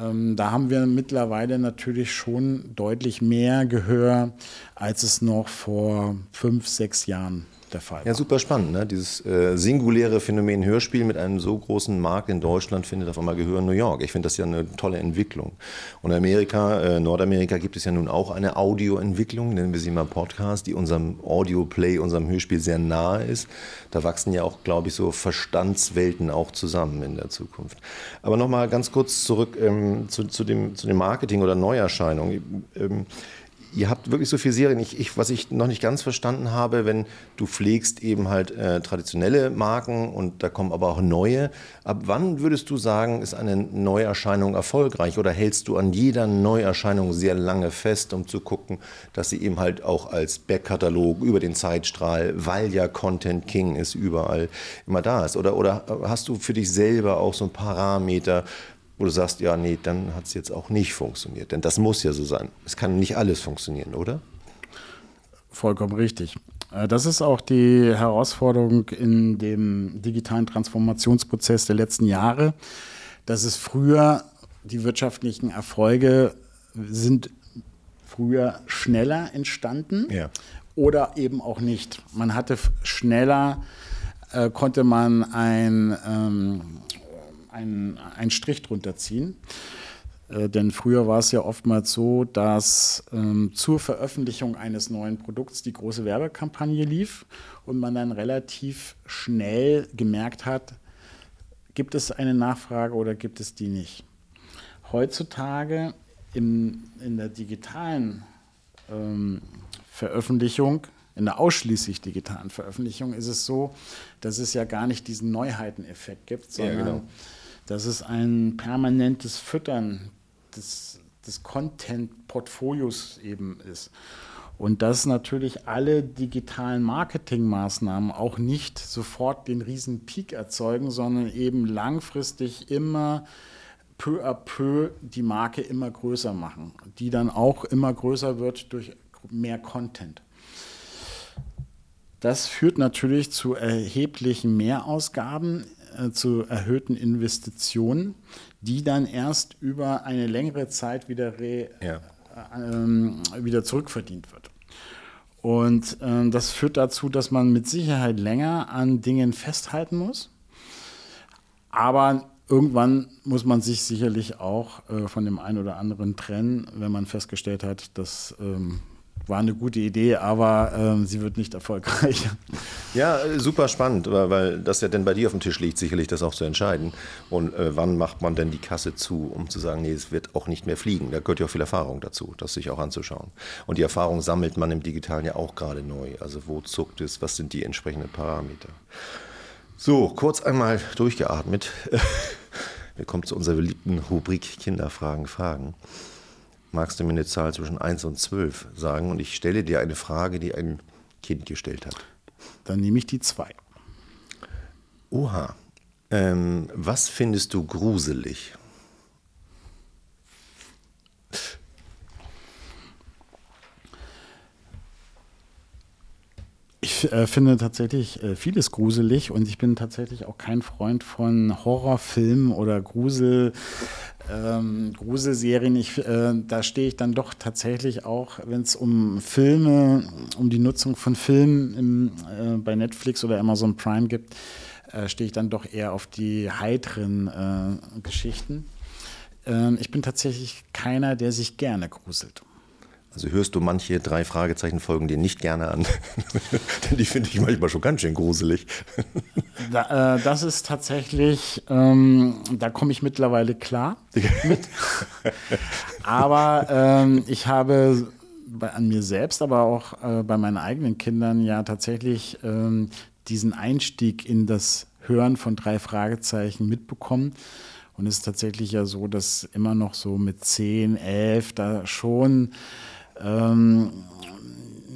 ähm, da haben wir mittlerweile natürlich schon deutlich mehr Gehör, als es noch vor fünf, sechs Jahren der Fall war. Ja, super spannend. Ne? Dieses äh, singuläre Phänomen Hörspiel mit einem so großen Markt in Deutschland findet auf einmal Gehör in New York. Ich finde das ja eine tolle Entwicklung. Und in Amerika, äh, Nordamerika gibt es ja nun auch eine Audioentwicklung, nennen wir sie mal Podcast, die unserem Audio-Play, unserem Hörspiel sehr nahe ist. Da wachsen ja auch, glaube ich, so Verstandswelten auch zusammen in der Zukunft. Aber nochmal ganz kurz zurück ähm, zu, zu, dem, zu dem Marketing oder Neuerscheinungen. Ähm, ihr habt wirklich so viele Serien. Ich, ich, was ich noch nicht ganz verstanden habe, wenn du pflegst eben halt äh, traditionelle Marken und da kommen aber auch neue. Ab wann würdest du sagen, ist eine Neuerscheinung erfolgreich oder hältst du an jeder Neuerscheinung sehr lange fest, um zu gucken, dass sie eben halt auch als Backkatalog über den Zeitstrahl, weil ja Content King ist, überall immer da ist? Oder, oder hast du für dich selber auch so ein Parameter, wo du sagst, ja, nee, dann hat es jetzt auch nicht funktioniert. Denn das muss ja so sein. Es kann nicht alles funktionieren, oder? Vollkommen richtig. Äh, das ist auch die Herausforderung in dem digitalen Transformationsprozess der letzten Jahre, dass es früher die wirtschaftlichen Erfolge sind früher schneller entstanden ja. oder eben auch nicht. Man hatte schneller, äh, konnte man ein ähm, einen, einen Strich drunter ziehen. Äh, denn früher war es ja oftmals so, dass ähm, zur Veröffentlichung eines neuen Produkts die große Werbekampagne lief und man dann relativ schnell gemerkt hat, gibt es eine Nachfrage oder gibt es die nicht. Heutzutage im, in der digitalen ähm, Veröffentlichung in der ausschließlich digitalen Veröffentlichung ist es so, dass es ja gar nicht diesen Neuheiteneffekt gibt, sondern ja, genau dass es ein permanentes Füttern des, des Content-Portfolios eben ist. Und dass natürlich alle digitalen Marketingmaßnahmen auch nicht sofort den riesen Peak erzeugen, sondern eben langfristig immer peu à peu die Marke immer größer machen, die dann auch immer größer wird durch mehr Content. Das führt natürlich zu erheblichen Mehrausgaben, äh, zu erhöhten Investitionen, die dann erst über eine längere Zeit wieder, re, ja. äh, wieder zurückverdient wird. Und äh, das führt dazu, dass man mit Sicherheit länger an Dingen festhalten muss. Aber irgendwann muss man sich sicherlich auch äh, von dem einen oder anderen trennen, wenn man festgestellt hat, dass ähm, war eine gute Idee, aber ähm, sie wird nicht erfolgreich. Ja, äh, super spannend, weil, das ja dann bei dir auf dem Tisch liegt, sicherlich das auch zu entscheiden. Und äh, wann macht man denn die Kasse zu, um zu sagen, nee, es wird auch nicht mehr fliegen? Da gehört ja auch viel Erfahrung dazu, das sich auch anzuschauen. Und die Erfahrung sammelt man im Digitalen ja auch gerade neu. Also wo zuckt es, was sind die entsprechenden Parameter? So, kurz einmal durchgeatmet. Wir kommen zu unserer beliebten Rubrik Kinderfragen, Fragen magst du mir eine Zahl zwischen 1 und 12 sagen und ich stelle dir eine Frage, die ein Kind gestellt hat. Dann nehme ich die 2. Oha. Ähm, was findest du gruselig? Ich äh, finde tatsächlich äh, vieles gruselig und ich bin tatsächlich auch kein Freund von Horrorfilmen oder Grusel, ähm, Gruselserien. Ich, äh, da stehe ich dann doch tatsächlich auch, wenn es um Filme, um die Nutzung von Filmen im, äh, bei Netflix oder Amazon Prime gibt, äh, stehe ich dann doch eher auf die heiteren äh, Geschichten. Ähm, ich bin tatsächlich keiner, der sich gerne gruselt. Also hörst du manche drei Fragezeichen Folgen dir nicht gerne an? Denn die finde ich manchmal schon ganz schön gruselig. Da, äh, das ist tatsächlich, ähm, da komme ich mittlerweile klar mit. aber ähm, ich habe bei, an mir selbst, aber auch äh, bei meinen eigenen Kindern ja tatsächlich ähm, diesen Einstieg in das Hören von drei Fragezeichen mitbekommen. Und es ist tatsächlich ja so, dass immer noch so mit 10, 11 da schon ähm,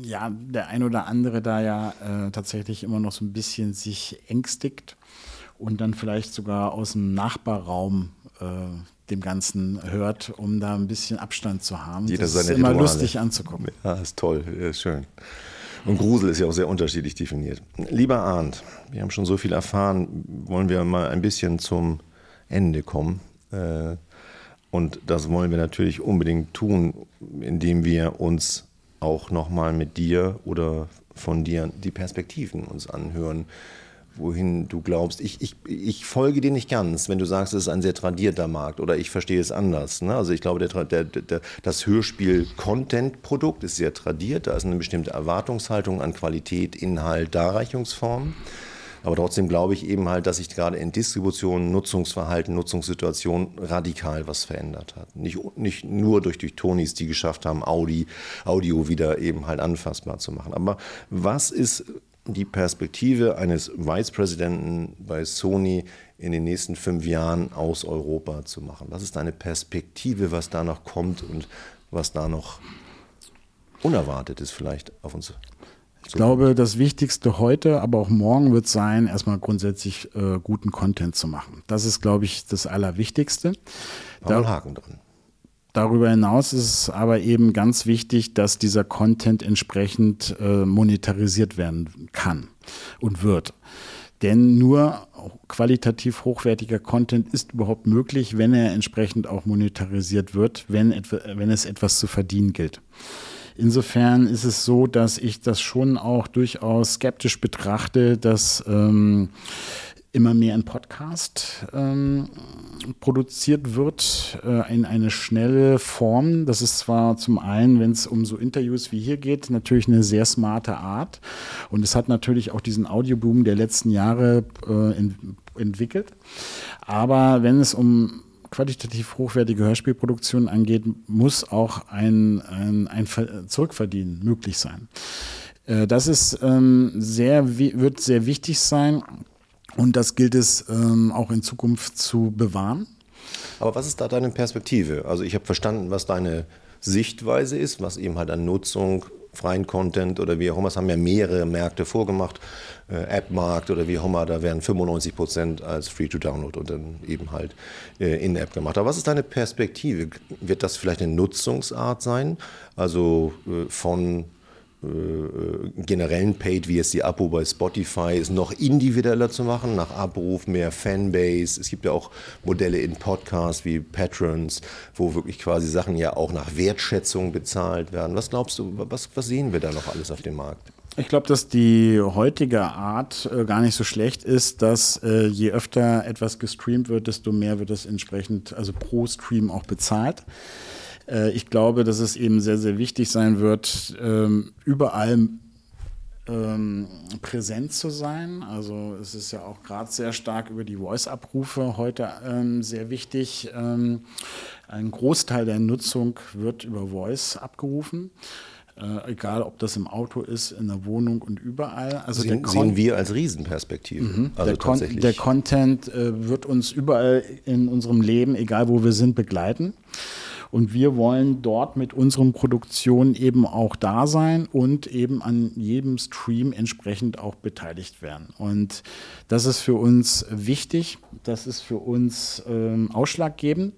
ja, der ein oder andere da ja äh, tatsächlich immer noch so ein bisschen sich ängstigt und dann vielleicht sogar aus dem Nachbarraum äh, dem Ganzen hört, um da ein bisschen Abstand zu haben. Jeder das ist immer lustig anzugucken. Ja, ist toll, ist schön. Und Grusel ist ja auch sehr unterschiedlich definiert. Lieber Arndt, wir haben schon so viel erfahren, wollen wir mal ein bisschen zum Ende kommen. Äh, und das wollen wir natürlich unbedingt tun, indem wir uns auch nochmal mit dir oder von dir die Perspektiven uns anhören, wohin du glaubst. Ich, ich, ich folge dir nicht ganz, wenn du sagst, es ist ein sehr tradierter Markt oder ich verstehe es anders. Ne? Also ich glaube, der, der, der, das Hörspiel-Content-Produkt ist sehr tradiert, da ist eine bestimmte Erwartungshaltung an Qualität, Inhalt, Darreichungsform. Aber trotzdem glaube ich eben halt, dass sich gerade in Distribution, Nutzungsverhalten, Nutzungssituation radikal was verändert hat. Nicht, nicht nur durch die Tonis, die geschafft haben, Audi, Audio wieder eben halt anfassbar zu machen. Aber was ist die Perspektive eines Vicepräsidenten bei Sony in den nächsten fünf Jahren aus Europa zu machen? Was ist deine Perspektive, was da noch kommt und was da noch unerwartet ist vielleicht auf uns ich glaube, das Wichtigste heute, aber auch morgen wird sein, erstmal grundsätzlich äh, guten Content zu machen. Das ist, glaube ich, das Allerwichtigste. Da, Haken dran. Darüber hinaus ist es aber eben ganz wichtig, dass dieser Content entsprechend äh, monetarisiert werden kann und wird. Denn nur qualitativ hochwertiger Content ist überhaupt möglich, wenn er entsprechend auch monetarisiert wird, wenn, wenn es etwas zu verdienen gilt. Insofern ist es so, dass ich das schon auch durchaus skeptisch betrachte, dass ähm, immer mehr ein Podcast ähm, produziert wird äh, in eine schnelle Form. Das ist zwar zum einen, wenn es um so Interviews wie hier geht, natürlich eine sehr smarte Art. Und es hat natürlich auch diesen Audioboom der letzten Jahre äh, in, entwickelt. Aber wenn es um qualitativ hochwertige Hörspielproduktion angeht, muss auch ein, ein, ein Zurückverdienen möglich sein. Äh, das ist ähm, sehr, wird sehr wichtig sein und das gilt es ähm, auch in Zukunft zu bewahren. Aber was ist da deine Perspektive? Also ich habe verstanden, was deine Sichtweise ist, was eben halt an Nutzung freien Content oder wie auch immer. Es haben ja mehrere Märkte vorgemacht. Äh, App-Markt oder wie auch immer, da werden 95 Prozent als Free-to-Download und dann eben halt äh, in App gemacht. Aber was ist deine Perspektive? Wird das vielleicht eine Nutzungsart sein? Also äh, von generellen Paid, wie jetzt die Abo bei Spotify, ist noch individueller zu machen, nach Abruf, mehr Fanbase. Es gibt ja auch Modelle in Podcasts wie Patrons, wo wirklich quasi Sachen ja auch nach Wertschätzung bezahlt werden. Was glaubst du, was, was sehen wir da noch alles auf dem Markt? Ich glaube, dass die heutige Art äh, gar nicht so schlecht ist, dass äh, je öfter etwas gestreamt wird, desto mehr wird es entsprechend, also pro Stream auch bezahlt. Äh, ich glaube, dass es eben sehr, sehr wichtig sein wird, ähm, überall ähm, präsent zu sein. Also es ist ja auch gerade sehr stark über die Voice-Abrufe heute ähm, sehr wichtig. Ähm, ein Großteil der Nutzung wird über Voice abgerufen. Äh, egal, ob das im Auto ist, in der Wohnung und überall. Also sehen, sehen wir als Riesenperspektive. Mhm. Also der, Con der, Content äh, wird uns überall in unserem Leben, egal wo wir sind, begleiten. Und wir wollen dort mit unseren Produktionen eben auch da sein und eben an jedem Stream entsprechend auch beteiligt werden. Und das ist für uns wichtig, das ist für uns ähm, ausschlaggebend.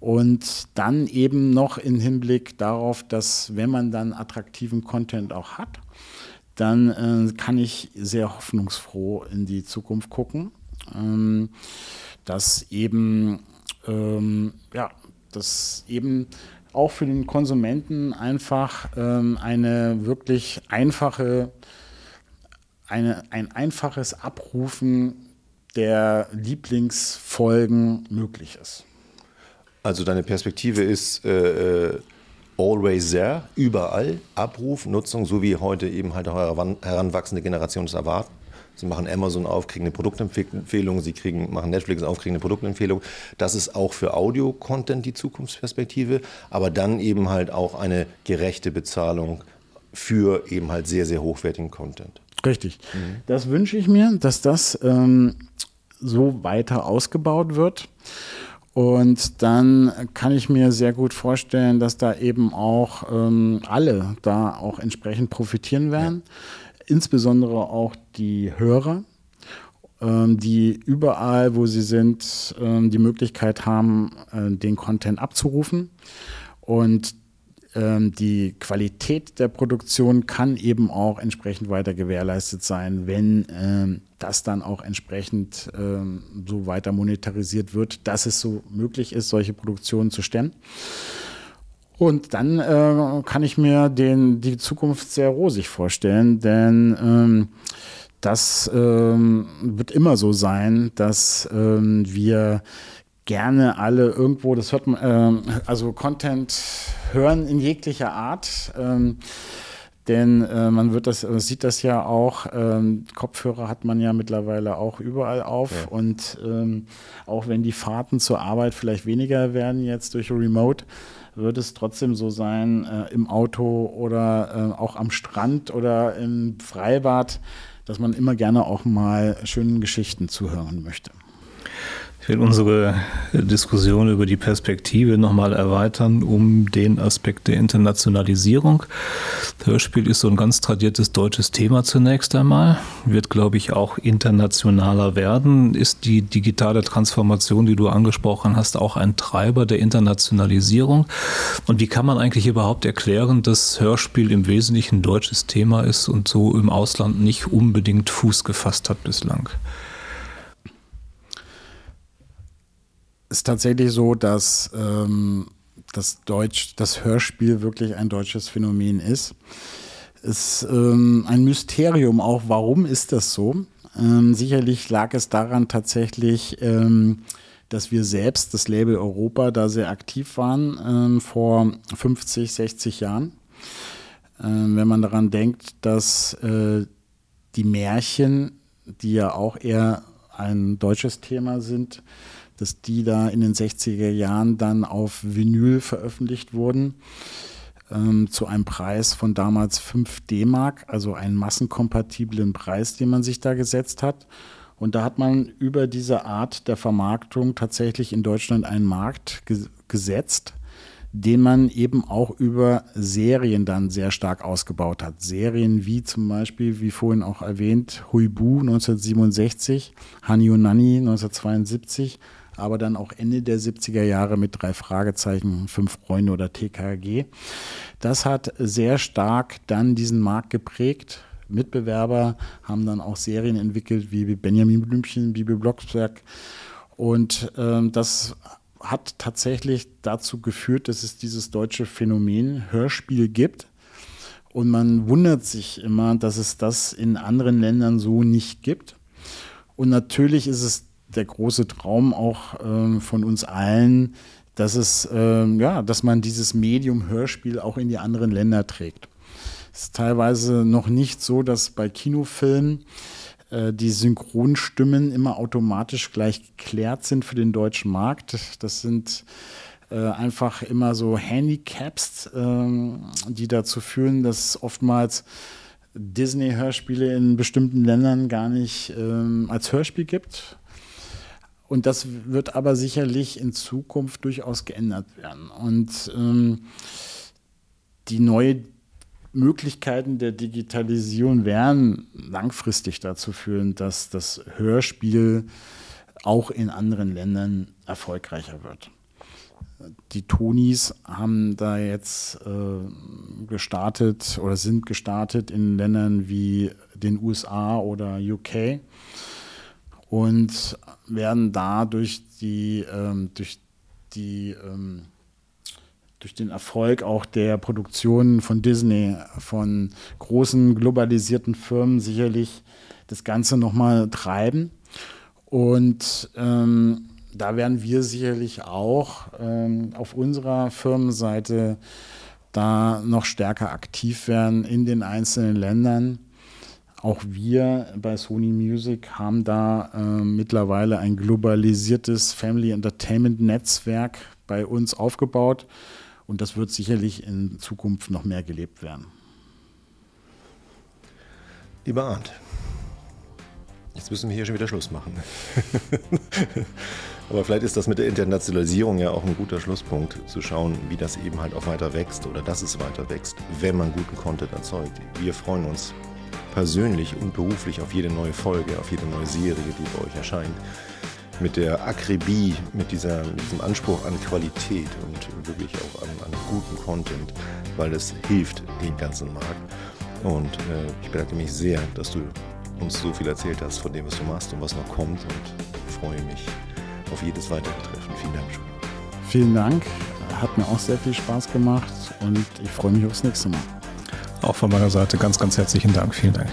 Und dann eben noch im Hinblick darauf, dass wenn man dann attraktiven Content auch hat, dann äh, kann ich sehr hoffnungsfroh in die Zukunft gucken, ähm, dass eben ähm, ja, dass eben auch für den Konsumenten einfach ähm, eine wirklich einfache, eine, ein einfaches Abrufen der Lieblingsfolgen möglich ist. Also deine Perspektive ist äh, äh always there, überall, Abruf, Nutzung, so wie heute eben halt auch heranwachsende Generation es erwarten. Sie machen Amazon auf, kriegen eine Produktempfehlung, Sie kriegen, machen Netflix auf, kriegen eine Produktempfehlung. Das ist auch für Audio-Content die Zukunftsperspektive, aber dann eben halt auch eine gerechte Bezahlung für eben halt sehr, sehr hochwertigen Content. Richtig. Mhm. Das wünsche ich mir, dass das ähm, so weiter ausgebaut wird. Und dann kann ich mir sehr gut vorstellen, dass da eben auch ähm, alle da auch entsprechend profitieren werden. Ja insbesondere auch die Hörer, ähm, die überall, wo sie sind, ähm, die Möglichkeit haben, äh, den Content abzurufen. Und ähm, die Qualität der Produktion kann eben auch entsprechend weiter gewährleistet sein, wenn das dann auch entsprechend so weiter monetarisiert wird, dass es so möglich ist, solche Produktionen zu stemmen. Und dann äh, kann ich mir den, die Zukunft sehr rosig vorstellen, denn ähm, das ähm, wird immer so sein, dass ähm, wir gerne alle irgendwo, das hört man, äh, also Content hören in jeglicher Art. Ähm, denn äh, man wird das, äh, sieht das ja auch, ähm, Kopfhörer hat man ja mittlerweile auch überall auf. Ja. Und ähm, auch wenn die Fahrten zur Arbeit vielleicht weniger werden jetzt durch Remote, wird es trotzdem so sein, äh, im Auto oder äh, auch am Strand oder im Freibad, dass man immer gerne auch mal schönen Geschichten zuhören möchte. Ich will unsere Diskussion über die Perspektive nochmal erweitern um den Aspekt der Internationalisierung. Hörspiel ist so ein ganz tradiertes deutsches Thema zunächst einmal, wird, glaube ich, auch internationaler werden. Ist die digitale Transformation, die du angesprochen hast, auch ein Treiber der Internationalisierung? Und wie kann man eigentlich überhaupt erklären, dass Hörspiel im Wesentlichen ein deutsches Thema ist und so im Ausland nicht unbedingt Fuß gefasst hat bislang? Ist tatsächlich so, dass ähm, das Deutsch, das Hörspiel wirklich ein deutsches Phänomen ist. Es ist ähm, ein Mysterium auch, warum ist das so? Ähm, sicherlich lag es daran tatsächlich, ähm, dass wir selbst, das Label Europa, da sehr aktiv waren ähm, vor 50, 60 Jahren. Ähm, wenn man daran denkt, dass äh, die Märchen, die ja auch eher ein deutsches Thema sind, dass die da in den 60er Jahren dann auf Vinyl veröffentlicht wurden ähm, zu einem Preis von damals 5 D-Mark, also einen massenkompatiblen Preis, den man sich da gesetzt hat. Und da hat man über diese Art der Vermarktung tatsächlich in Deutschland einen Markt ge gesetzt, den man eben auch über Serien dann sehr stark ausgebaut hat. Serien wie zum Beispiel, wie vorhin auch erwähnt, Huibu 1967, Hani Nani 1972, aber dann auch Ende der 70er Jahre mit drei Fragezeichen, fünf Freunde oder TKG. Das hat sehr stark dann diesen Markt geprägt. Mitbewerber haben dann auch Serien entwickelt wie Benjamin Blümchen, Bibi Blocksberg. Und ähm, das hat tatsächlich dazu geführt, dass es dieses deutsche Phänomen Hörspiel gibt. Und man wundert sich immer, dass es das in anderen Ländern so nicht gibt. Und natürlich ist es der große Traum auch ähm, von uns allen, dass es, ähm, ja, dass man dieses Medium Hörspiel auch in die anderen Länder trägt. Es ist teilweise noch nicht so, dass bei Kinofilmen äh, die Synchronstimmen immer automatisch gleich geklärt sind für den deutschen Markt. Das sind äh, einfach immer so Handicaps, ähm, die dazu führen, dass oftmals Disney-Hörspiele in bestimmten Ländern gar nicht ähm, als Hörspiel gibt. Und das wird aber sicherlich in Zukunft durchaus geändert werden. Und ähm, die neue Möglichkeiten der Digitalisierung werden langfristig dazu führen, dass das Hörspiel auch in anderen Ländern erfolgreicher wird. Die Tonis haben da jetzt äh, gestartet oder sind gestartet in Ländern wie den USA oder UK und werden da durch die, ähm, durch die ähm, durch den Erfolg auch der Produktion von Disney, von großen globalisierten Firmen sicherlich das Ganze nochmal treiben. Und ähm, da werden wir sicherlich auch ähm, auf unserer Firmenseite da noch stärker aktiv werden in den einzelnen Ländern. Auch wir bei Sony Music haben da äh, mittlerweile ein globalisiertes Family Entertainment Netzwerk bei uns aufgebaut und das wird sicherlich in Zukunft noch mehr gelebt werden. Lieber Arndt, jetzt müssen wir hier schon wieder Schluss machen. Aber vielleicht ist das mit der Internationalisierung ja auch ein guter Schlusspunkt, zu schauen, wie das eben halt auch weiter wächst oder dass es weiter wächst, wenn man guten Content erzeugt. Wir freuen uns persönlich und beruflich auf jede neue Folge, auf jede neue Serie, die bei euch erscheint mit der Akribie, mit, dieser, mit diesem Anspruch an Qualität und wirklich auch an, an guten Content, weil es hilft dem ganzen Markt. Und äh, ich bedanke mich sehr, dass du uns so viel erzählt hast von dem, was du machst und was noch kommt und freue mich auf jedes weitere Treffen. Vielen Dank. Vielen Dank. Hat mir auch sehr viel Spaß gemacht und ich freue mich aufs nächste Mal. Auch von meiner Seite ganz, ganz herzlichen Dank. Vielen Dank.